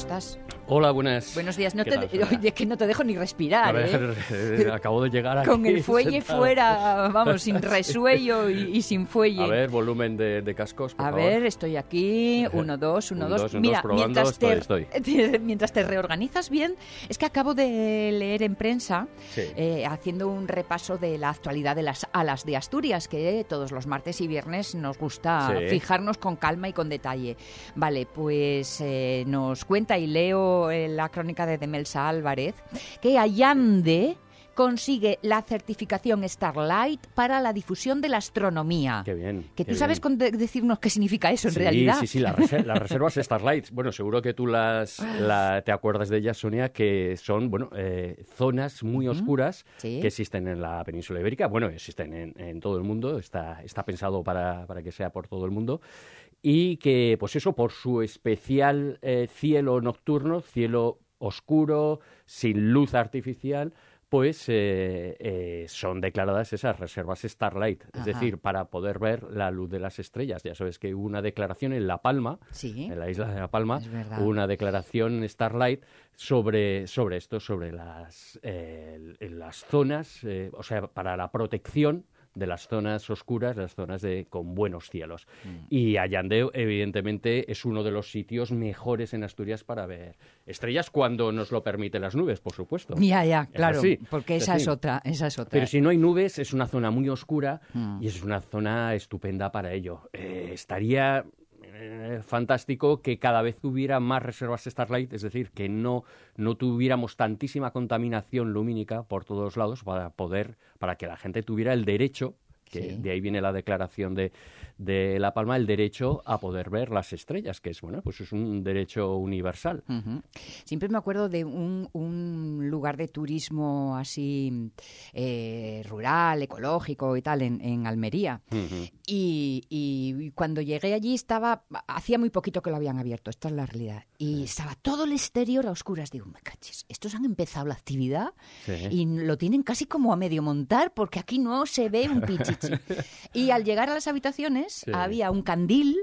estás? Hola, buenas. Buenos días. No ¿Qué te, tal, oye, que no te dejo ni respirar, ¿eh? ver, eh, acabo de llegar aquí. Con el fuelle sentado. fuera, vamos, sin resuello y, y sin fuelle. A ver, volumen de, de cascos, por A favor. ver, estoy aquí. Uno, dos, uno, Un, dos. dos, Mira, dos, mientras, te, estoy, mientras te reorganizas bien, es que acabo de leer en prensa, Sí. eh, haciendo un repaso de la actualidad de las alas de Asturias, que todos los martes y viernes nos gusta Sí. fijarnos con calma y con detalle. Vale, pues eh, nos cuenta y leo eh, la crónica de Demelsa Álvarez que Allande consigue la certificación Starlight para la difusión de la astronomía. Qué bien. Que qué tú sabes bien. de- decirnos qué significa eso en sí, realidad. Sí, sí, las, reser- las reservas Starlight. Bueno, seguro que tú las la- te acuerdas de ellas, Sonia, que son, bueno, eh, zonas muy oscuras Sí. que existen en la península ibérica. Bueno, existen en, en todo el mundo. Está, está pensado para, para que sea por todo el mundo. Y que, pues eso, por su especial eh, cielo nocturno, cielo oscuro, sin luz artificial, pues eh, eh, son declaradas esas reservas Starlight, es decir, para poder ver la luz de las estrellas. Ya sabes que hubo una declaración en La Palma, Sí. en la isla de La Palma, una declaración Starlight sobre, sobre esto, sobre las, eh, las zonas, eh, o sea, para la protección de las zonas oscuras, las zonas de, con buenos cielos. Mm. Y Allande, evidentemente, es uno de los sitios mejores en Asturias para ver estrellas cuando nos lo permiten las nubes, por supuesto. Ya, ya, Es claro, así, porque es esa es otra, esa es otra. Pero si no hay nubes, es una zona muy oscura Mm. y es una zona estupenda para ello. Eh, estaría eh, fantástico que cada vez hubiera más reservas Starlight, es decir, que no, no tuviéramos tantísima contaminación lumínica por todos lados para poder, para que la gente tuviera el derecho, que Sí. de ahí viene la declaración de, de La Palma, el derecho a poder ver las estrellas, que es bueno, pues es un derecho universal. Ujú. Siempre me acuerdo de un, un lugar de turismo así eh, rural, ecológico y tal, en, en Almería. Y, y cuando llegué allí estaba, hacía muy poquito que lo habían abierto, esta es la realidad. Y estaba todo el exterior a oscuras. Digo, me cachis, estos han empezado la actividad Sí. y lo tienen casi como a medio montar porque aquí no se ve un pichichi. y al llegar a las habitaciones Sí. había un candil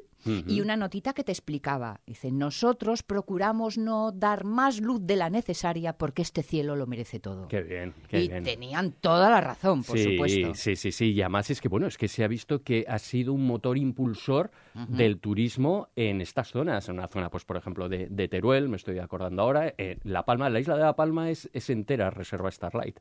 y una notita que te explicaba. Dice, nosotros procuramos no dar más luz de la necesaria porque este cielo lo merece todo. Qué bien, qué y bien. tenían toda la razón, por sí, supuesto. Sí, sí, sí. Y además es que, bueno, es que se ha visto que ha sido un motor impulsor del turismo en estas zonas. En una zona, pues, por ejemplo, de, de Teruel, me estoy acordando ahora. eh, la Palma, la isla de La Palma es, es entera reserva Starlight.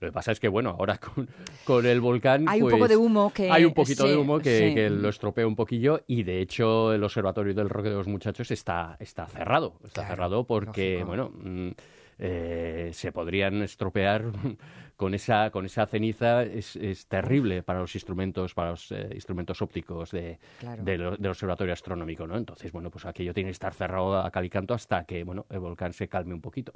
Lo que pasa es que, bueno, ahora con, con el volcán... Hay un pues, poco de humo que- Hay un poquito sí, de humo que, sí. que lo estropea un poquillo y, de hecho, el Observatorio del Roque de los Muchachos está, está cerrado. Está Claro, cerrado porque, lógico. bueno... mm, eh, se podrían estropear con esa con esa ceniza es, es terrible para los instrumentos para los eh, instrumentos ópticos de, Claro. de lo- del observatorio astronómico no entonces bueno pues aquello tiene que estar cerrado a cal y canto hasta que bueno el volcán se calme un poquito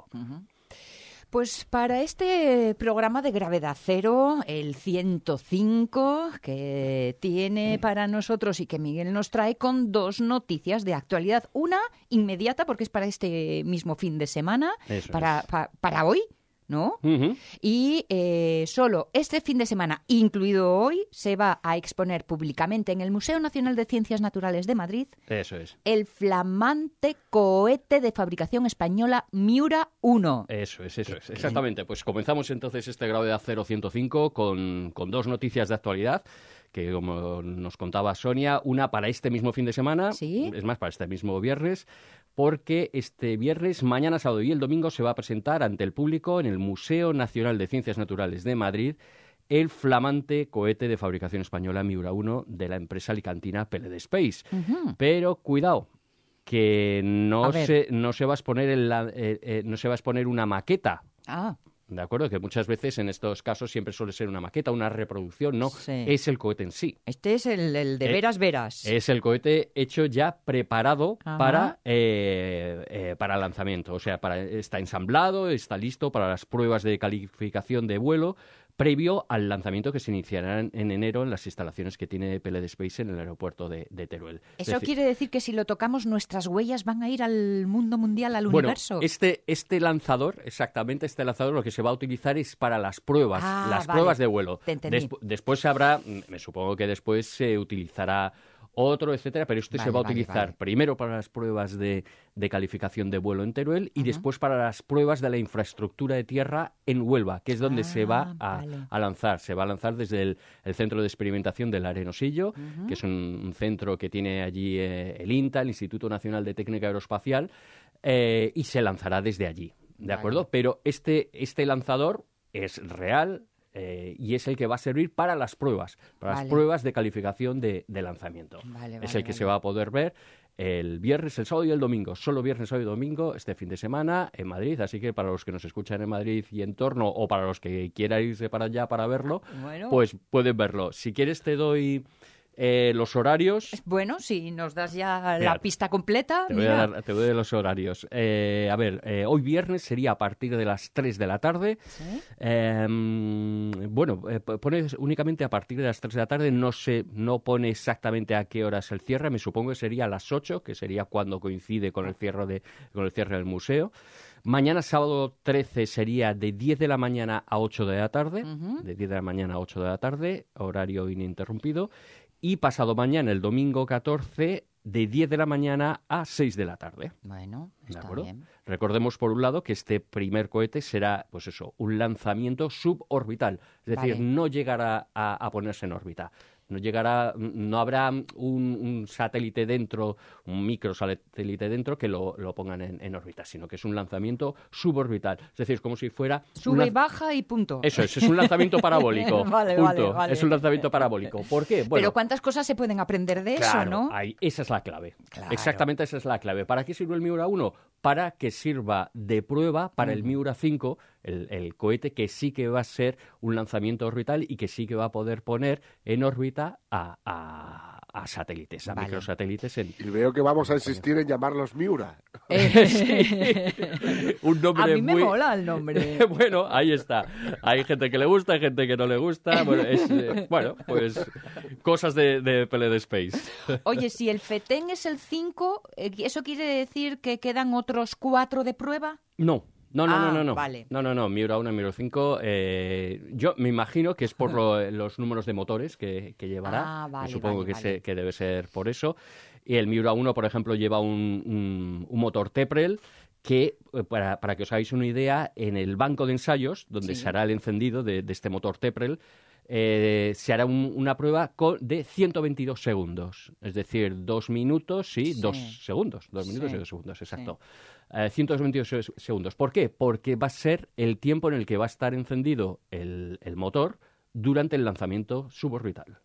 Pues para este programa de gravedad cero, el 105, que tiene para nosotros y que Miguel nos trae con dos noticias de actualidad. Una inmediata, porque es para este mismo fin de semana, para, pa- para hoy, ¿no? Y eh, solo este fin de semana, incluido hoy, se va a exponer públicamente en el Museo Nacional de Ciencias Naturales de Madrid eso es el flamante cohete de fabricación española Miura 1. Eso es, eso es. qué- Exactamente. Pues comenzamos entonces este grado de acero 105 con, con dos noticias de actualidad que, como nos contaba Sonia, una para este mismo fin de semana, Sí. es más, para este mismo viernes, porque este viernes, mañana, sábado y el domingo se va a presentar ante el público en el Museo Nacional de Ciencias Naturales de Madrid el flamante cohete de fabricación española Miura 1 de la empresa alicantina PLD Space. Pero cuidado, que no se, no se va a exponer en la- eh, eh, no se va a exponer una maqueta. Ah, ¿De acuerdo? Que muchas veces en estos casos siempre suele ser una maqueta, una reproducción, no, Sí. es el cohete en sí. este es el, el de Eh, veras veras. Es el cohete hecho ya preparado Ajá. para, eh, eh, para lanzamiento. O sea, para, está ensamblado, está listo para las pruebas de calificación de vuelo previo al lanzamiento que se iniciará en, en enero en las instalaciones que tiene PLD Space en el aeropuerto de, de Teruel. Es Eso decir, quiere decir que si lo tocamos nuestras huellas van a ir al mundo mundial, al Bueno, universo. este, este lanzador, exactamente este lanzador, lo que se va a utilizar es para las pruebas, Ah, las vale. pruebas de vuelo. Te entendí. Despu- después habrá, me supongo que después se utilizará otro, etcétera, pero este se va a vale, utilizar vale. primero para las pruebas de, de calificación de vuelo en Teruel y después para las pruebas de la infraestructura de tierra en Huelva, que es donde se va Ah, a, a lanzar. Se va a lanzar desde el, el centro de experimentación del Arenosillo, que es un, un centro que tiene allí eh, el INTA, el Instituto Nacional de Técnica Aeroespacial, eh, y se lanzará desde allí. ¿De acuerdo? Pero este, este lanzador es real. Eh, y es el que va a servir para las pruebas, para Vale. las pruebas de calificación de, de lanzamiento. Vale, es vale, el que se va a poder ver el viernes, el sábado y el domingo. Solo viernes, sábado y domingo este fin de semana en Madrid. Así que para los que nos escuchan en Madrid y en torno, o para los que quieran irse para allá para verlo, Bueno. pues pueden verlo. Si quieres te doy eh, los horarios. Bueno, si nos das ya Mira, la pista completa, Te voy, a dar- te doy los horarios. Eh, a ver, eh, hoy viernes sería a partir de las 3 de la tarde. ¿Sí? Eh, bueno, eh, pone únicamente a partir de las 3 de la tarde, no sé, no pone exactamente a qué horas el cierre, me supongo que sería a las 8, que sería cuando coincide con el cierre, de, con el cierre del museo. Mañana sábado 13 sería de 10 de la mañana a 8 de la tarde, de 10 de la mañana a 8 de la tarde, horario ininterrumpido. Y pasado mañana, el domingo 14, de 10 de la mañana a 6 de la tarde. Bueno, ¿De está bien. Recordemos, por un lado, que este primer cohete será, pues eso, un lanzamiento suborbital. Es decir, Vale. no llegará a, a ponerse en órbita. No llegará, no habrá un, un satélite dentro, un microsatélite dentro que lo, lo pongan en, en órbita, sino que es un lanzamiento suborbital. Es decir, es como si fuera... Sube y baja y punto. Eso es, es un lanzamiento parabólico. Vale, punto. vale, vale. Es un lanzamiento parabólico. ¿Por qué? Bueno, Pero cuántas cosas se pueden aprender de eso, ¿no? ahí- esa es la clave. Claro. Exactamente esa es la clave. ¿Para qué sirve el Miura 1? Para que sirva de prueba para el Miura 5, el, el cohete que sí que va a ser un lanzamiento orbital y que sí que va a poder poner en órbita a, a- a satélites, a Vale. microsatélites. En... Y veo que vamos a insistir en llamarlos Miura. un nombre A mí me muy... mola el nombre. bueno, ahí está. Hay gente que le gusta, hay gente que no le gusta. Bueno, es, eh, bueno pues cosas de, de PLD Space. Oye, si el FETEN es el 5, eh, ¿eso quiere decir que quedan otros cuatro de prueba? No. No, no, Ah, no, no, no. vale. No, no, no. Miura 1 y Miura 5. eh, yo me imagino que es por lo- los números de motores que, que llevará. Ah, vale, supongo vale, que, se- que debe ser por eso. Y el Miura 1, por ejemplo, lleva un, un- un motor Teprel que, eh, para, para que os hagáis una idea, en el banco de ensayos, donde Sí. se hará el encendido de, de este motor Teprel, eh, se hará un- una prueba con, de 122 segundos. Es decir, dos minutos y Sí. dos segundos. Dos minutos Sí. y dos segundos, exacto. Eh, 122 se- segundos. ¿Por qué? Porque va a ser el tiempo en el que va a estar encendido el, el motor durante el lanzamiento suborbital.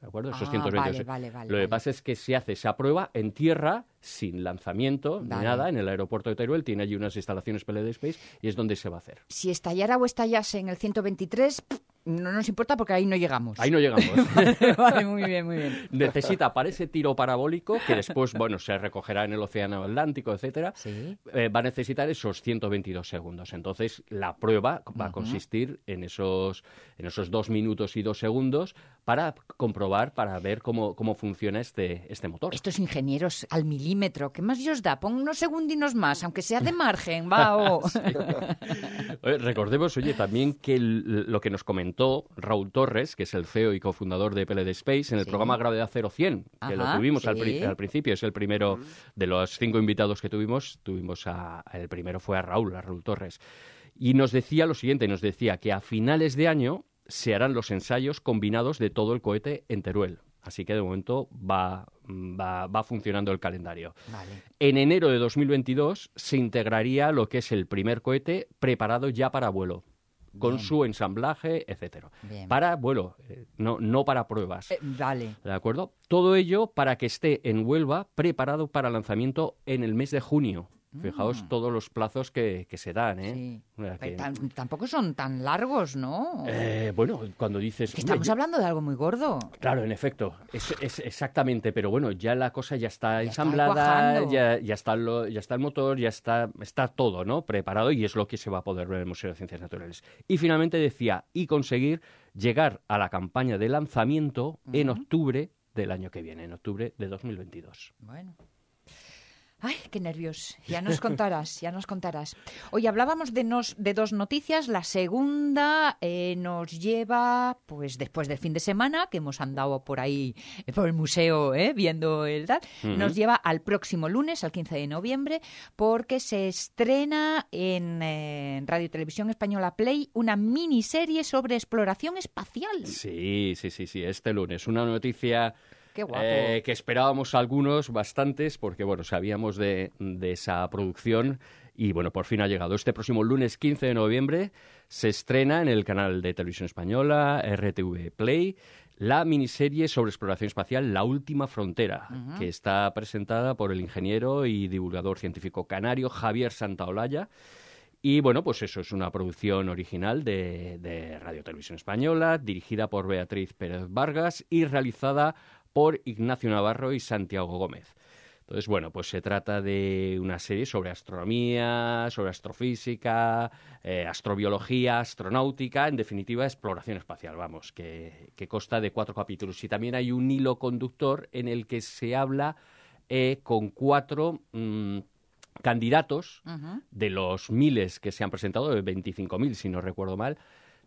¿De acuerdo? Esos Ah, 122. vale, vale, vale, Lo que pasa es que se hace esa prueba en tierra, sin lanzamiento, ni nada, en el aeropuerto de Teruel. Tiene allí unas instalaciones PLD Space y es donde se va a hacer. Si estallara o estallase en el 123, pff, no nos importa porque ahí no llegamos. Ahí no llegamos. vale, muy bien, muy bien. Necesita para ese tiro parabólico, que después, bueno, se recogerá en el Océano Atlántico, etcétera, Sí. eh, va a necesitar esos 122 segundos. Entonces, la prueba va a consistir en esos, en esos dos minutos y dos segundos para comprobar, para ver cómo, cómo funciona este, este motor. Estos ingenieros al milímetro, ¿qué más os da? Pon unos segundinos más, aunque sea de margen, va. recordemos, oye, también que lo que nos comentó Raúl Torres, que es el CEO y cofundador de PLD Space, en el Sí. programa Gravedad 0100, que lo tuvimos al, pri- sí. al principio, es el primero de los cinco invitados que tuvimos, tuvimos a, el primero fue a Raúl, a Raúl Torres. Y nos decía lo siguiente, nos decía que a finales de año se harán los ensayos combinados de todo el cohete en Teruel. Así que de momento va, va, va funcionando el calendario. Vale. En enero de 2022 se integraría lo que es el primer cohete preparado ya para vuelo, con Bien. su ensamblaje, etcétera. Para vuelo, eh, no, no para pruebas. Eh, vale. ¿De acuerdo? Todo ello para que esté en Huelva preparado para lanzamiento en el mes de junio. Fijaos todos los plazos que, que se dan, ¿eh? Mm. Sí. Que- tan- tampoco son tan largos, ¿no? Eh, bueno, cuando dices... Que "Hombre, estamos yo- hablando de algo muy gordo. Claro, en efecto, es, es exactamente, pero bueno, ya la cosa ya está Ya ensamblada, ya, ya, está lo- ya está el motor, ya está, está todo, ¿no? Preparado y es lo que se va a poder ver en el Museo de Ciencias Naturales. Y finalmente decía, y conseguir llegar a la campaña de lanzamiento en octubre del año que viene, en octubre de 2022. Bueno. Ay, qué nervios. Ya nos contarás, ya nos contarás. Hoy hablábamos de, nos, de dos noticias. La segunda eh, nos lleva, pues después del fin de semana, que hemos andado por ahí, eh, por el museo, eh, viendo el nos lleva al próximo lunes, al 15 de noviembre, porque se estrena en, en Radio Televisión Española Play una miniserie sobre exploración espacial. Sí, sí, sí, sí, este lunes. Una noticia Qué guapo. eh, que esperábamos algunos, bastantes, porque bueno, sabíamos de, de esa producción y bueno, por fin ha llegado. Este próximo lunes 15 de noviembre se estrena en el canal de televisión española RTV Play la miniserie sobre exploración espacial La Última Frontera, que está presentada por el ingeniero y divulgador científico canario Javier Santaolalla. Y bueno, pues eso es una producción original de, de Radio Televisión Española, dirigida por Beatriz Pérez Vargas y realizada por Ignacio Navarro y Santiago Gómez. Entonces, bueno, pues se trata de una serie sobre astronomía, sobre astrofísica, eh, astrobiología, astronáutica, en definitiva, exploración espacial, vamos, que, que consta de cuatro capítulos. Y también hay un hilo conductor en el que se habla eh, con cuatro mm, candidatos de los miles que se han presentado, de 25.000 si no recuerdo mal,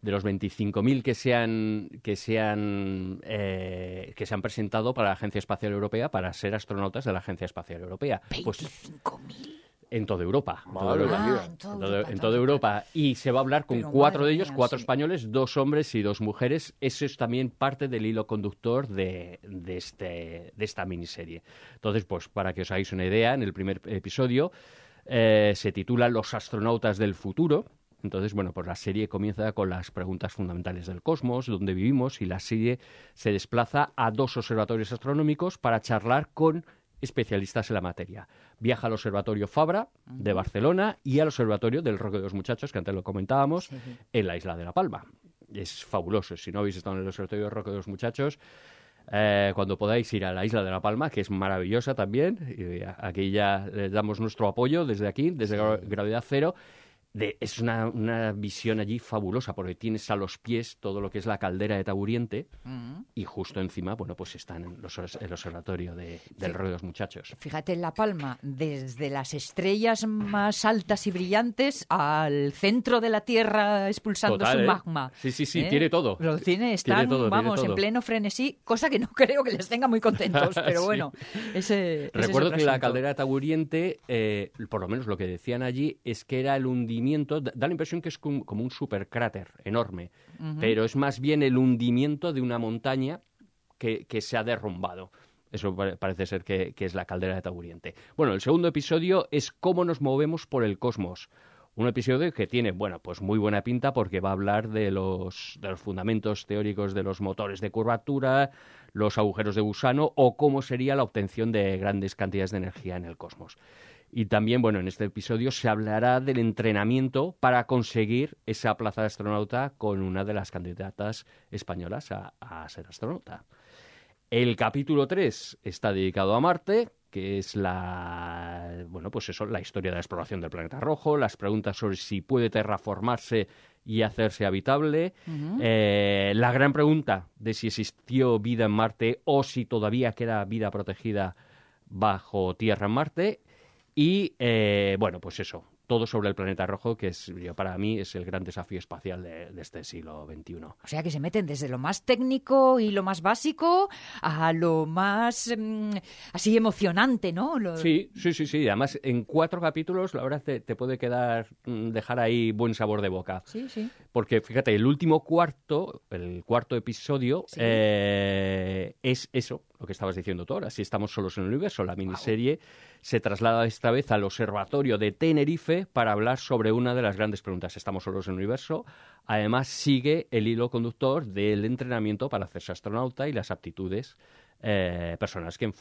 de los 25.000 que se han que se han eh, que se han presentado para la Agencia Espacial Europea para ser astronautas de la Agencia Espacial Europea, pues 25.000. en toda Europa, en toda Europa. mía. Ah, en toda En Europa, en toda toda Europa. Y se va a hablar con Pero cuatro de ellos, mía, cuatro sí. españoles, dos hombres y dos mujeres. Eso es también parte del hilo conductor de, de, este, de esta miniserie. Entonces, pues para que os hagáis una idea, en el primer episodio eh, se titula Los astronautas del futuro. Entonces, bueno, pues la serie comienza con las preguntas fundamentales del cosmos, dónde vivimos, y la serie se desplaza a dos observatorios astronómicos para charlar con especialistas en la materia. Viaja al Observatorio Fabra de Barcelona y al Observatorio del Roque de los Muchachos, que antes lo comentábamos, en la isla de La Palma. Es fabuloso. Si no habéis estado en el Observatorio del Roque de los Muchachos, eh, cuando podáis ir a la isla de La Palma, que es maravillosa también, y aquí ya les damos nuestro apoyo desde aquí, desde Gra- Gravedad Cero. De- es una, una visión allí fabulosa, porque tienes a los pies todo lo que es la caldera de Taburiente Ujú. y justo encima, bueno, pues están los, el observatorio de- del Roque de los Muchachos. Fíjate en La Palma, desde las estrellas más altas y brillantes al centro de la Tierra expulsando Total, su ¿eh? magma. Sí, sí, sí, ¿Eh? tiene todo. Lo tiene, están, todo, vamos, en pleno frenesí, cosa que no creo que les tenga muy contentos, pero Sí. bueno, ese, ese es Recuerdo que la caldera de Taburiente, eh, por lo menos lo que decían allí, es que era el hundimiento, da da la impresión que es como un supercráter enorme, pero es más bien el hundimiento de una montaña que, que se ha derrumbado. Eso pare- parece ser que, que es la caldera de Taburiente. Bueno, el segundo episodio es cómo nos movemos por el cosmos. Un episodio que tiene, bueno, pues muy buena pinta porque va a hablar de los, de los fundamentos teóricos de los motores de curvatura, los agujeros de gusano o cómo sería la obtención de grandes cantidades de energía en el cosmos. Y también, bueno, en este episodio se hablará del entrenamiento para conseguir esa plaza de astronauta con una de las candidatas españolas a, a ser astronauta. El capítulo 3 está dedicado a Marte, que es la bueno, pues eso, la historia de la exploración del planeta rojo, las preguntas sobre si puede terraformarse y hacerse habitable, eh, la gran pregunta de si existió vida en Marte o si todavía queda vida protegida bajo tierra en Marte y eh, bueno, pues eso, todo sobre el planeta rojo, que es yo, para mí es el gran desafío espacial de, de este siglo XXI. O sea que se meten desde lo más técnico y lo más básico a lo más mm, así emocionante, ¿no? Lo- Sí, sí, sí, sí. Además, en cuatro capítulos, la verdad, te, te puede quedar, mm, dejar ahí buen sabor de boca. sí, sí. Porque, fíjate, el último cuarto, el cuarto episodio, Sí. eh, es eso, lo que estabas diciendo tú ahora. Si estamos solos en el universo, la miniserie se traslada esta vez al observatorio de Tenerife para hablar sobre una de las grandes preguntas. ¿Estamos solos en el universo? Además, sigue el hilo conductor del entrenamiento para hacerse astronauta y las aptitudes eh, personas que,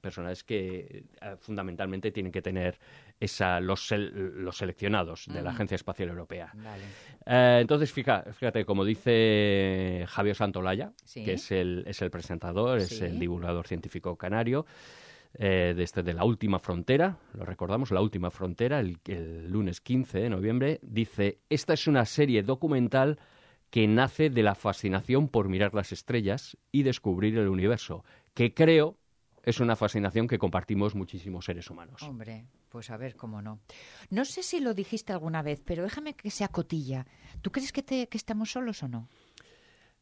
personas que eh, fundamentalmente tienen que tener esa, los, los seleccionados de la Agencia Espacial Europea. Vale. Eh, entonces, fija- fíjate, como dice Javier Santolaya, Sí. que es el, es el presentador, es el divulgador científico canario, eh, de, este, de La Última Frontera, lo recordamos, La Última Frontera, el, el lunes 15 de noviembre, dice, esta es una serie documental que nace de la fascinación por mirar las estrellas y descubrir el universo, que creo, es una fascinación que compartimos muchísimos seres humanos. Hombre, pues a ver cómo no. No sé si lo dijiste alguna vez, pero déjame que sea cotilla. ¿Tú crees que, te, que estamos solos o no?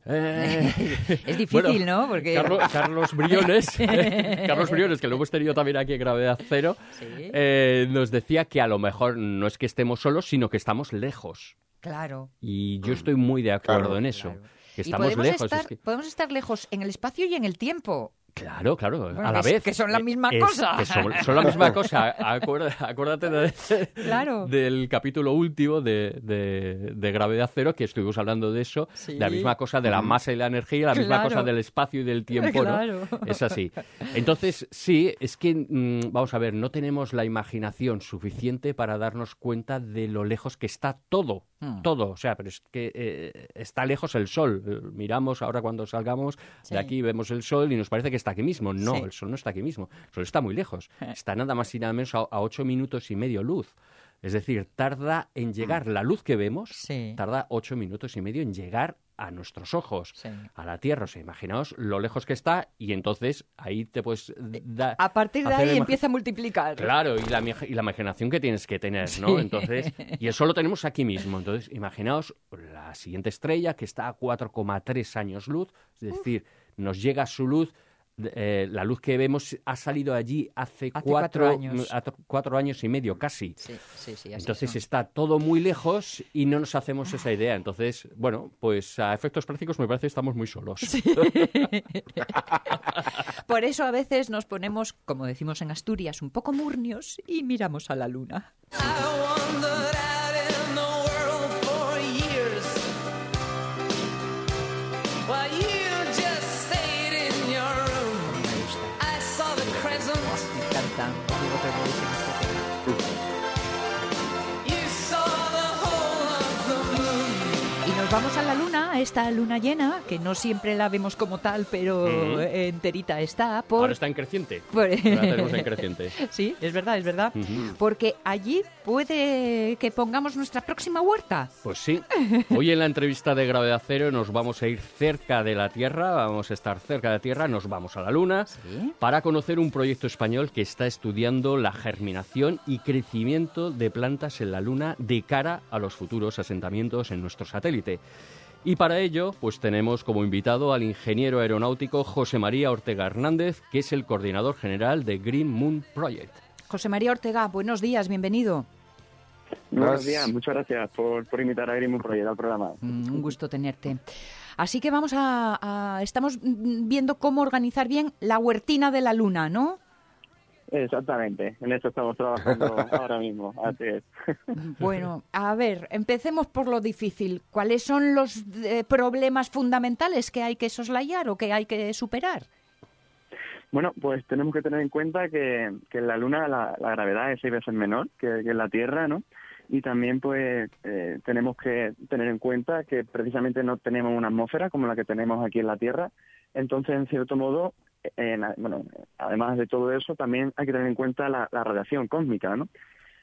Eh, es difícil, bueno, ¿no? Porque... Carlos, Carlos Briones, Carlos Briones, que lo hemos tenido también aquí en Gravedad Cero, Sí. eh, nos decía que a lo mejor no es que estemos solos, sino que estamos lejos. Claro. Y yo estoy muy de acuerdo Claro. en eso. claro. Y estamos podemos, lejos. estar, es que- podemos estar lejos en el espacio y en el tiempo. Claro, claro, Bueno, a la es vez. que son la Eh, misma es- cosa. que son, son la misma cosa. Acuerda- acuérdate de- Claro. del capítulo último de, de- de Gravedad Cero, que estuvimos hablando de eso, Sí. de la misma cosa de la masa y la energía, la misma cosa del espacio y del tiempo, ¿no? Claro. Es así. Entonces, sí, es que, mm, vamos a ver, no tenemos la imaginación suficiente para darnos cuenta de lo lejos que está todo. Mm. Todo, o sea, pero es que eh, está lejos el sol. Miramos ahora cuando salgamos Sí. de aquí, vemos el sol y nos parece que está aquí mismo. No, Sí. el sol no está aquí mismo. El sol está muy lejos. Está nada más y nada menos a, a ocho minutos y medio luz. Es decir, tarda en llegar la luz que vemos, Sí. tarda ocho minutos y medio en llegar a nuestros ojos, Sí. a la Tierra. O sea, imaginaos lo lejos que está y entonces ahí te puedes dar... A partir de ahí empieza a multiplicar. Claro, y la, mi- y la imaginación que tienes que tener, ¿no? Entonces, y eso lo tenemos aquí mismo. Entonces, imaginaos la siguiente estrella que está a 4,3 años luz, es decir, nos llega su luz, eh, la luz que vemos ha salido allí hace, Hace cuatro cuatro, años. cuatro años y medio casi. Sí, sí, sí. así Entonces está todo muy lejos y no nos hacemos esa idea. Entonces, bueno, pues a efectos prácticos me parece que estamos muy solos. Por eso a veces nos ponemos, como decimos en Asturias, un poco murnios y miramos a la luna. Vamos a la luna, esta luna llena, que no siempre la vemos como tal, pero enterita está. Por... Ahora está en creciente. por- Ahora tenemos en creciente. Sí, es verdad, es verdad. Porque allí puede que pongamos nuestra próxima huerta. Pues sí. Hoy en la entrevista de Gravedad Cero nos vamos a ir cerca de la Tierra, vamos a estar cerca de la Tierra, nos vamos a la Luna Sí. para conocer un proyecto español que está estudiando la germinación y crecimiento de plantas en la Luna de cara a los futuros asentamientos en nuestro satélite. Y para ello, pues tenemos como invitado al ingeniero aeronáutico José María Ortega Hernández, que es el coordinador general de Green Moon Project. José María Ortega, buenos días, bienvenido. Buenos días, muchas gracias por, por invitar a Grimm Project al programa. Mm, Un gusto tenerte. Así que vamos a, a- Estamos viendo cómo organizar bien la huertina de la luna, ¿no? Exactamente, en eso estamos trabajando ahora mismo, así es. Bueno, a ver, empecemos por lo difícil. ¿Cuáles son los eh, problemas fundamentales que hay que soslayar o que hay que superar? Bueno, pues tenemos que tener en cuenta que, que en la Luna la, la gravedad es seis veces menor que, que en la Tierra, ¿no? Y también, pues, eh, tenemos que tener en cuenta que precisamente no tenemos una atmósfera como la que tenemos aquí en la Tierra. Entonces, en cierto modo, en- bueno, además de todo eso, también hay que tener en cuenta la, radiación cósmica, ¿no?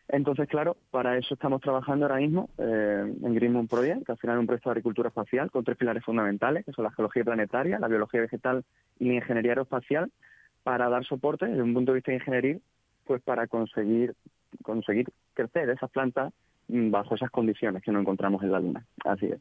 Entonces, claro, para eso estamos trabajando ahora mismo eh, en Green Moon Project, que al final es un proyecto de agricultura espacial con tres pilares fundamentales, que son la geología planetaria, la biología vegetal y la ingeniería aeroespacial, para dar soporte desde un punto de vista ingenieril, pues para conseguir conseguir crecer esas plantas bajo esas condiciones que no encontramos en la Luna. Así es.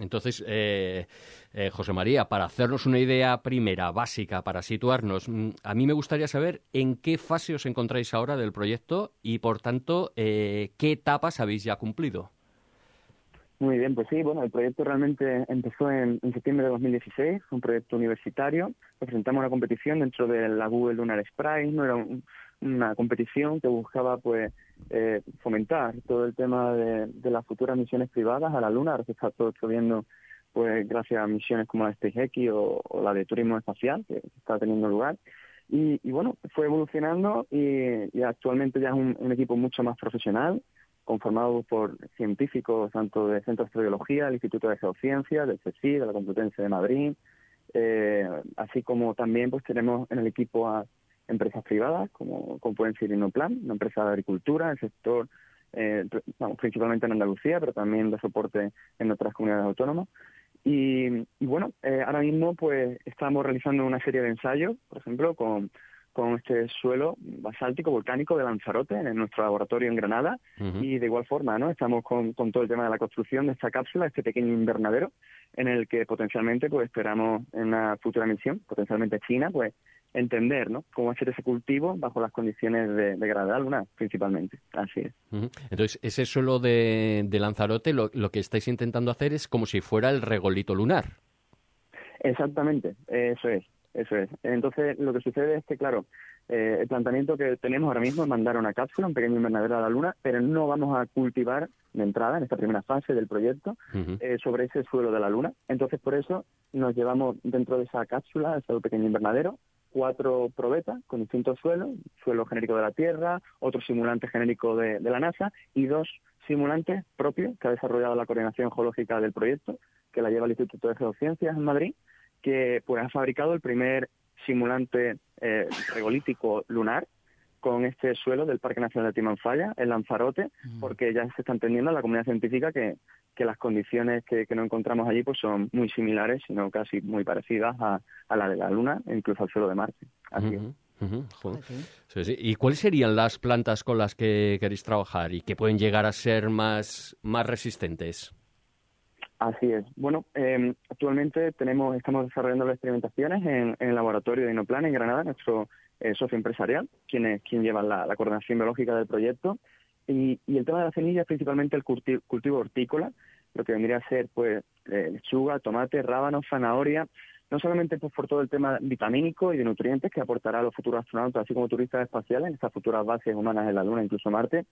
Entonces, eh, eh, José María, para hacernos una idea primera, básica, para situarnos, mm, a mí me gustaría saber en qué fase os encontráis ahora del proyecto y, por tanto, eh, qué etapas habéis ya cumplido. Muy bien, pues sí, bueno, el proyecto realmente empezó en, en septiembre de 2016, fue un proyecto universitario, presentamos una competición dentro de la Google Lunar X Prize, no era un- una competición que buscaba pues eh, fomentar todo el tema de, las futuras misiones privadas a la Luna, ahora se está todo viendo pues gracias a misiones como la SpaceX o, o la de turismo espacial que está teniendo lugar. Y, y bueno, fue evolucionando y, actualmente ya es un, equipo mucho más profesional, conformado por científicos tanto de Centro de Astrobiología, del Instituto de Geociencias, del CSIC, de la Complutense de Madrid, eh, así como también pues tenemos en el equipo a empresas privadas, como, como pueden ser Inoplan, una empresa de agricultura, el sector, eh, vamos, principalmente en Andalucía, pero también de soporte en otras comunidades autónomas. Y, y bueno, eh, ahora mismo pues estamos realizando una serie de ensayos, por ejemplo, con, con este suelo basáltico volcánico de Lanzarote en nuestro laboratorio en Granada y de igual forma, ¿no? Estamos con, con todo el tema de la construcción de esta cápsula, este pequeño invernadero, en el que potencialmente pues esperamos en una futura misión, potencialmente China, pues entender, ¿no? Cómo hacer ese cultivo bajo las condiciones de, de gravedad lunar, principalmente. Así es. Entonces, ese suelo de, de Lanzarote, lo, lo que estáis intentando hacer es como si fuera el regolito lunar. Exactamente, eso es, eso es. Entonces, lo que sucede es que, claro, eh, el planteamiento que tenemos ahora mismo es mandar una cápsula, un pequeño invernadero a la Luna, pero no vamos a cultivar de entrada, en esta primera fase del proyecto, eh, sobre ese suelo de la Luna. Entonces, por eso nos llevamos dentro de esa cápsula, ese pequeño invernadero, cuatro probetas con distintos suelos, suelo genérico de la Tierra, otro simulante genérico de, la NASA y dos simulantes propios que ha desarrollado la coordinación geológica del proyecto, que la lleva el Instituto de Geociencias en Madrid, que pues ha fabricado el primer simulante eh, regolítico lunar con este suelo del Parque Nacional de Timanfaya, en Lanzarote, porque ya se está entendiendo en la comunidad científica que, que las condiciones que, que nos encontramos allí pues son muy similares, sino casi muy parecidas a, a la de la Luna e incluso al suelo de Marte. Así. Sí, sí. ¿Y cuáles serían las plantas con las que queréis trabajar y que pueden llegar a ser más, más resistentes? Así es. Bueno, eh, actualmente tenemos, estamos desarrollando las experimentaciones en, en el laboratorio de Inoplan en Granada, nuestro eh, socio empresarial, quien es quien lleva la, la coordinación biológica del proyecto. Y, y el tema de la semilla es principalmente el culti- cultivo hortícola, lo que vendría a ser pues eh, lechuga, tomate, rábano, zanahoria, no solamente pues, por todo el tema vitamínico y de nutrientes que aportará a los futuros astronautas, así como turistas espaciales, en estas futuras bases humanas en la Luna, incluso Marte,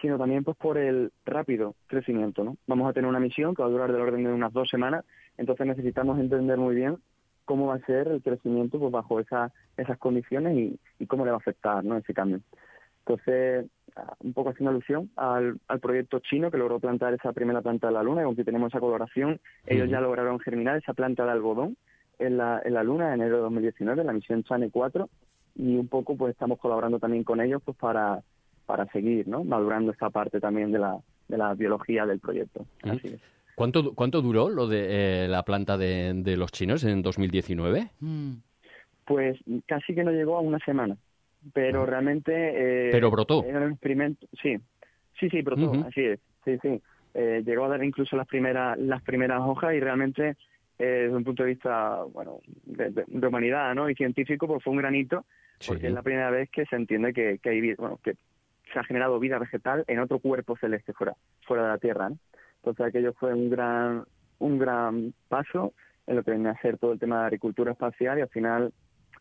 sino también pues por el rápido crecimiento, ¿no? Vamos a tener una misión que va a durar del orden de unas dos semanas, entonces necesitamos entender muy bien cómo va a ser el crecimiento pues bajo esa, esas condiciones y, y cómo le va a afectar, ¿no? Ese cambio. Entonces, ah, un poco haciendo alusión al, al proyecto chino que logró plantar esa primera planta de la Luna, y aunque tenemos esa coloración, ellos ya lograron germinar esa planta de algodón en la, en la Luna en enero de 2019, en la misión Chane 4, y un poco pues estamos colaborando también con ellos pues para, para seguir, ¿no? Madurando esta parte también de la, de la biología del proyecto. Así es. ¿Cuánto, cuánto duró lo de eh, la planta de, de los chinos en 2019? Mm. Pues casi que no llegó a una semana, pero realmente... eh, Pero brotó. Era un experimento, sí, sí, sí, brotó, así es, sí, sí. Eh, llegó a dar incluso las primeras, las primeras hojas y realmente eh, desde un punto de vista, bueno, de, de- de humanidad, ¿no? Y científico, pues fue un granito, porque Sí. es la primera vez que se entiende que, que hay vida, bueno, que se ha generado vida vegetal en otro cuerpo celeste fuera, fuera de la Tierra, ¿no? Entonces aquello fue un gran, un gran paso en lo que viene a ser todo el tema de agricultura espacial y al final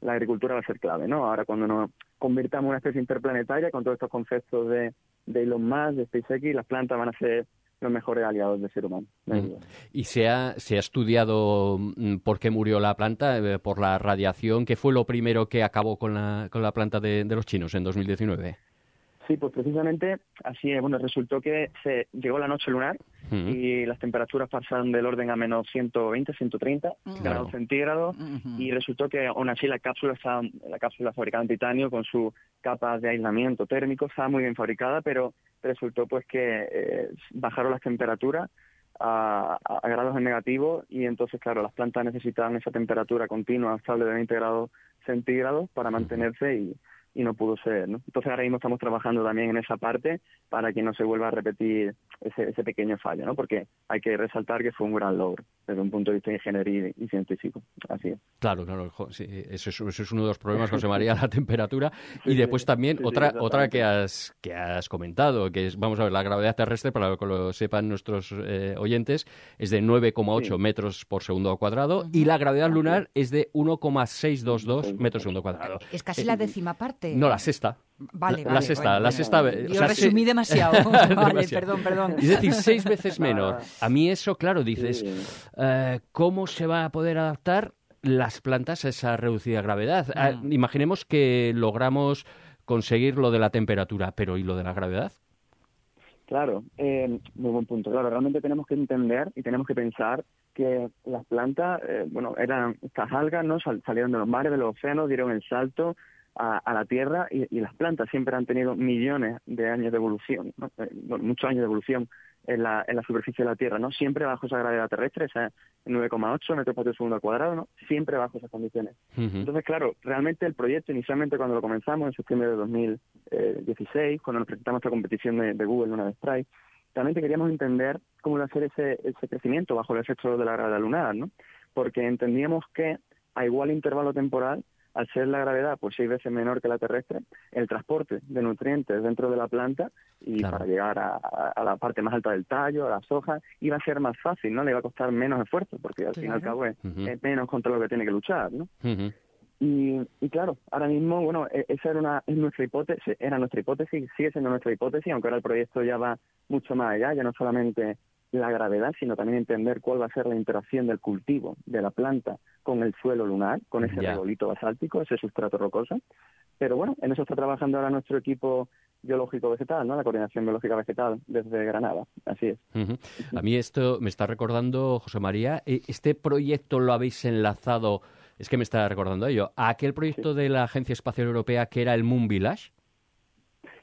la agricultura va a ser clave, ¿no? Ahora cuando nos convirtamos en una especie interplanetaria con todos estos conceptos de, de Elon Musk, de SpaceX, las plantas van a ser los mejores aliados del ser humano. Mm. ¿Y se ha, se ha estudiado mm, por qué murió la planta? eh, ¿Por la radiación? ¿Qué fue lo primero que acabó con la, con la planta de, de los chinos en 2019? Sí, pues precisamente así es. Bueno, resultó que se llegó la noche lunar y las temperaturas pasaron del orden a menos 120, 130 Claro. grados centígrados y resultó que aún así la cápsula estaba, la cápsula fabricada en titanio con su capa de aislamiento térmico estaba muy bien fabricada, pero resultó pues que eh, bajaron las temperaturas a, a- a grados en negativo y entonces claro las plantas necesitaban esa temperatura continua estable de 20 grados centígrados para mantenerse y, y no pudo ser, ¿no? Entonces ahora mismo estamos trabajando también en esa parte para que no se vuelva a repetir ese, ese pequeño fallo, ¿no? Porque hay que resaltar que fue un gran logro desde un punto de vista de ingeniería y, científico. Así es. Claro, claro, sí, eso, es, eso es uno de los problemas, José María, la temperatura. Y Sí, después también sí, sí, otra otra que has que has comentado, que es, vamos a ver, la gravedad terrestre, para que lo sepan nuestros eh, oyentes, es de 9,8 Sí. metros por segundo cuadrado y la gravedad lunar es de 1,622 metros segundo cuadrado. Es casi Eh, la décima parte. No, la sexta. Vale, la, vale, sexta, bueno, la bueno. sexta. o Yo sea, resumí se- demasiado. vale, Demasiado. perdón, perdón. Es decir, seis veces menor. A mí eso, claro, dices, Sí. eh, ¿cómo se va a poder adaptar las plantas a esa reducida gravedad? Ah, Mm. imaginemos que logramos conseguir lo de la temperatura, pero ¿y lo de la gravedad? Claro, eh, muy buen punto. Claro, realmente tenemos que entender y tenemos que pensar que las plantas, eh, bueno, eran estas algas, ¿no? Sal- salieron de los mares, de los océanos, dieron el salto a, a la Tierra y, y las plantas siempre han tenido millones de años de evolución, ¿no? Eh, bueno, muchos años de evolución en la, en la superficie de la Tierra, ¿no? Siempre bajo esa gravedad terrestre, esa 9,8 metros por segundo al cuadrado, ¿no? Siempre bajo esas condiciones. Entonces, claro, realmente el proyecto, inicialmente cuando lo comenzamos, en septiembre de 2016, cuando nos presentamos esta competición de, de Google Lunar Strike, realmente queríamos entender cómo iba a ser ese, ese crecimiento bajo el efecto de la gravedad lunar, ¿no? Porque entendíamos que a igual intervalo temporal, al ser la gravedad pues seis veces menor que la terrestre, el transporte de nutrientes dentro de la planta y Claro. para llegar a, a- a la parte más alta del tallo, a las hojas, iba a ser más fácil, ¿no? Le iba a costar menos esfuerzo, porque al fin y al Claro. cabo es, menos contra lo que tiene que luchar, ¿no? Y, y claro, ahora mismo, bueno, e- esa era una es nuestra hipótesis, era nuestra hipótesis, sigue siendo nuestra hipótesis, aunque ahora el proyecto ya va mucho más allá, ya no solamente la gravedad, sino también entender cuál va a ser la interacción del cultivo de la planta con el suelo lunar, con ese Ya. regolito basáltico, ese sustrato rocoso. Pero bueno, en eso está trabajando ahora nuestro equipo biológico vegetal, ¿no? La coordinación biológica vegetal desde Granada, así es. A mí esto me está recordando, José María, eh, este proyecto lo habéis enlazado, es que me está recordando ello, a aquel proyecto de la Agencia Espacial Europea que era el Moon Village.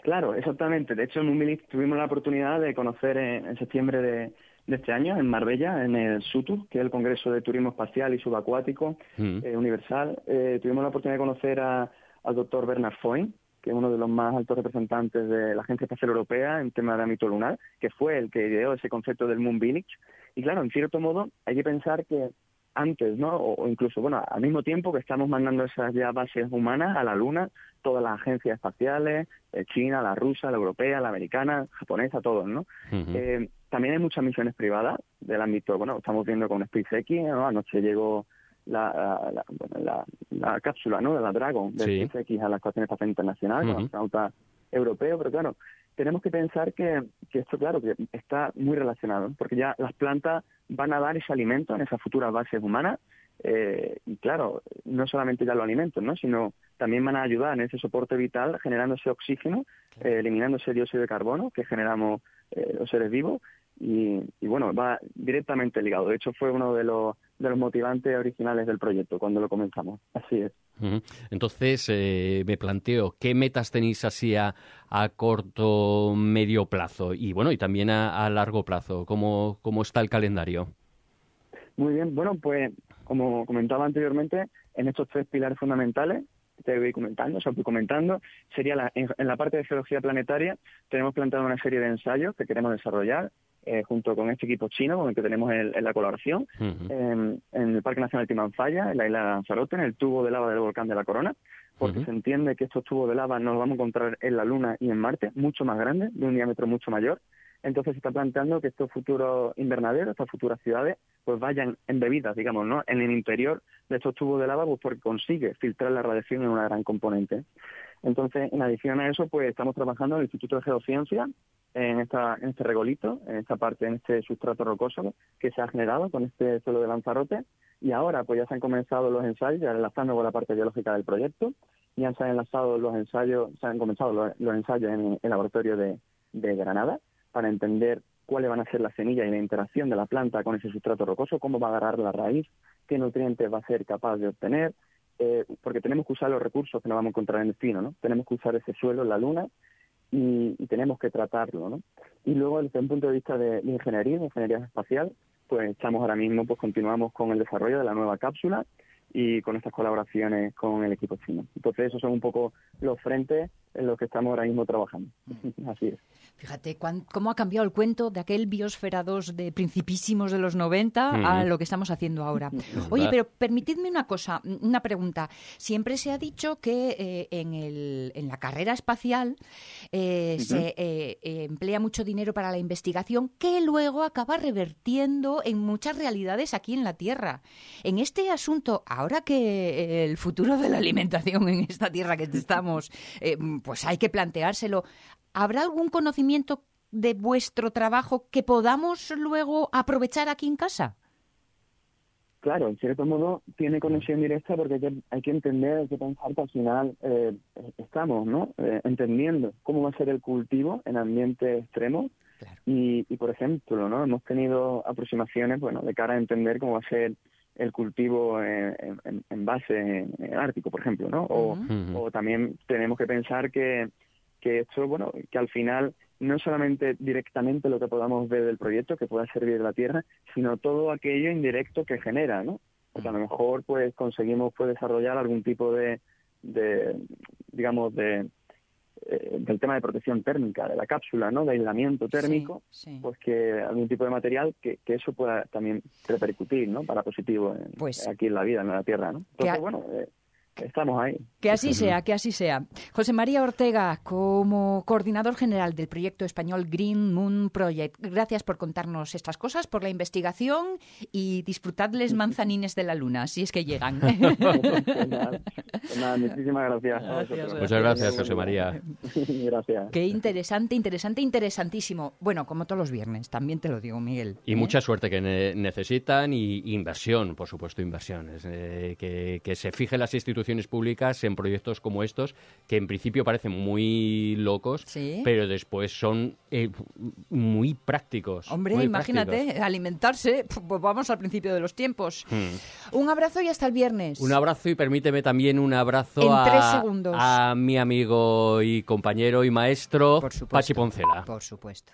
Claro, exactamente. De hecho, en Mumilis tuvimos la oportunidad de conocer en, en septiembre de, de este año, en Marbella, en el SUTU, que es el Congreso de Turismo Espacial y Subacuático Mm. eh, Universal. Eh, tuvimos la oportunidad de conocer a- al doctor Bernard Foyn, que es uno de los más altos representantes de la Agencia Espacial Europea en tema de ámbito lunar, que fue el que ideó ese concepto del Moon Village. Y claro, en cierto modo, hay que pensar que antes, ¿no? O, o incluso, bueno, al mismo tiempo que estamos mandando esas ya bases humanas a la Luna, todas las agencias espaciales, eh, China, la rusa, la europea, la americana, japonesa, todos, ¿no? Eh, también hay muchas misiones privadas del ámbito, bueno, estamos viendo con SpaceX, ¿no? Anoche llegó la, la, cápsula, ¿no? De la Dragon, de Sí. SpaceX a la Estación Espacial Internacional, con Ujú. astronauta europeo, pero claro, tenemos que pensar que, que esto, claro, que está muy relacionado, porque ya las plantas van a dar ese alimento en esas futuras bases humanas, eh, y claro, no solamente ya los alimentos, ¿no? sino también van a ayudar en ese soporte vital generando ese oxígeno, eh, eliminando ese dióxido de carbono que generamos eh, los seres vivos y, y bueno, va directamente ligado. De hecho, fue uno de los, de los motivantes originales del proyecto cuando lo comenzamos. Así es. Entonces, eh, me planteo, ¿qué metas tenéis así a, a corto, medio plazo? Y bueno, y también a, a largo plazo. ¿Cómo, ¿Cómo está el calendario? Muy bien, bueno, pues como comentaba anteriormente, en estos tres pilares fundamentales, te voy comentando, o sea, voy comentando, sería la, en, en la parte de geología planetaria, tenemos planteado una serie de ensayos que queremos desarrollar eh, junto con este equipo chino con el que tenemos el- en la colaboración, Ujú. en, en el Parque Nacional Timanfaya, en la isla de Lanzarote, en el tubo de lava del volcán de la Corona, porque se entiende que estos tubos de lava nos los vamos a encontrar en la Luna y en Marte, mucho más grandes, de un diámetro mucho mayor. Entonces se está planteando que estos futuros invernaderos, estas futuras ciudades, pues vayan embebidas, digamos, ¿no? En el interior de estos tubos de lava, pues porque consigue filtrar la radiación en una gran componente. Entonces, en adición a eso, pues estamos trabajando en el Instituto de Geociencia, en, esta, en este regolito, en esta parte, en este sustrato rocoso que se ha generado con este suelo de Lanzarote. Y ahora, pues ya se han comenzado los ensayos, ya enlazando con la parte biológica del proyecto. Ya se han enlazado los ensayos, se han comenzado los, ensayos en el laboratorio de, de Granada para entender cuáles van a ser las semillas y la interacción de la planta con ese sustrato rocoso, cómo va a agarrar la raíz, qué nutrientes va a ser capaz de obtener, eh, porque tenemos que usar los recursos que nos vamos a encontrar en el ¿no? Tenemos que usar ese suelo en la luna y, tenemos que tratarlo, ¿no? Y luego, desde un punto de vista de ingeniería, de ingeniería espacial, pues estamos ahora mismo, pues continuamos con el desarrollo de la nueva cápsula y con estas colaboraciones con el equipo chino. Entonces, esos son un poco los frentes en los que estamos ahora mismo trabajando. Así es. Fíjate cuán- cómo ha cambiado el cuento de aquel Biosfera 2 de principísimos de los 90 a Ujú. lo que estamos haciendo ahora. Oye, pero permitidme una cosa, una pregunta. Siempre se ha dicho que eh, en, el, en la carrera espacial eh, se eh, eh, emplea mucho dinero para la investigación que luego acaba revertiendo en muchas realidades aquí en la Tierra. En este asunto, ahora que eh, el futuro de la alimentación en esta Tierra que estamos, eh, pues hay que planteárselo, ¿habrá algún conocimiento de vuestro trabajo que podamos luego aprovechar aquí en casa? Claro, en cierto modo tiene conexión directa porque hay que, hay que entender, hay que pensar que al final eh, estamos ¿no? Eh, entendiendo cómo va a ser el cultivo en ambientes extremos Claro. y, y, por ejemplo, no hemos tenido aproximaciones bueno, de cara a entender cómo va a ser el cultivo en, en- en base en, en Ártico, por ejemplo, ¿no? O, o también tenemos que pensar que, que esto, bueno, que al final no solamente directamente lo que podamos ver del proyecto que pueda servir a la Tierra, sino todo aquello indirecto que genera, ¿no? Porque a lo mejor pues conseguimos pues desarrollar algún tipo de, de digamos, de eh, del tema de protección térmica de la cápsula, ¿no? De aislamiento térmico, Sí, sí. pues que algún tipo de material que, que eso pueda también repercutir, ¿no? Para positivo en- Pues- aquí en la vida, en la Tierra, ¿no? Entonces, bueno, eh, estamos ahí. Que así sea, que así sea. José María Ortega, como coordinador general del proyecto español Green Moon Project, gracias por contarnos estas cosas, por la investigación y disfrutadles manzanines de la luna, si es que llegan. Pues nada, pues nada, muchísimas gracias. a vosotros. Muchas gracias, José María. gracias. Qué interesante, interesante, interesantísimo. Bueno, como todos los viernes, también te lo digo, Miguel. Y ¿eh? mucha suerte que ne- necesitan y inversión, por supuesto, inversión. Es, eh, que, que se fijen las instituciones públicas en proyectos como estos, que en principio parecen muy locos, Sí. pero después son eh, muy prácticos. Hombre, muy imagínate, prácticos. alimentarse, pues vamos al principio de los tiempos. Hmm. Un abrazo y hasta el viernes. Un abrazo y permíteme también un abrazo En a, tres segundos. a mi amigo y compañero y maestro. Pachi Poncela. Por supuesto.